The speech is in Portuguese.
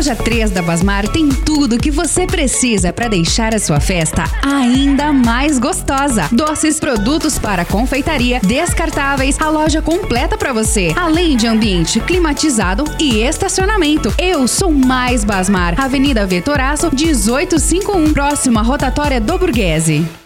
loja 3 da Basmar tem tudo o que você precisa para deixar a sua festa ainda mais gostosa. Doces, produtos para confeitaria, descartáveis, a loja completa para você, além de ambiente climatizado e estacionamento. Eu sou mais Basmar, Avenida Vetoraço, 1851, próxima rotatória do Burguese.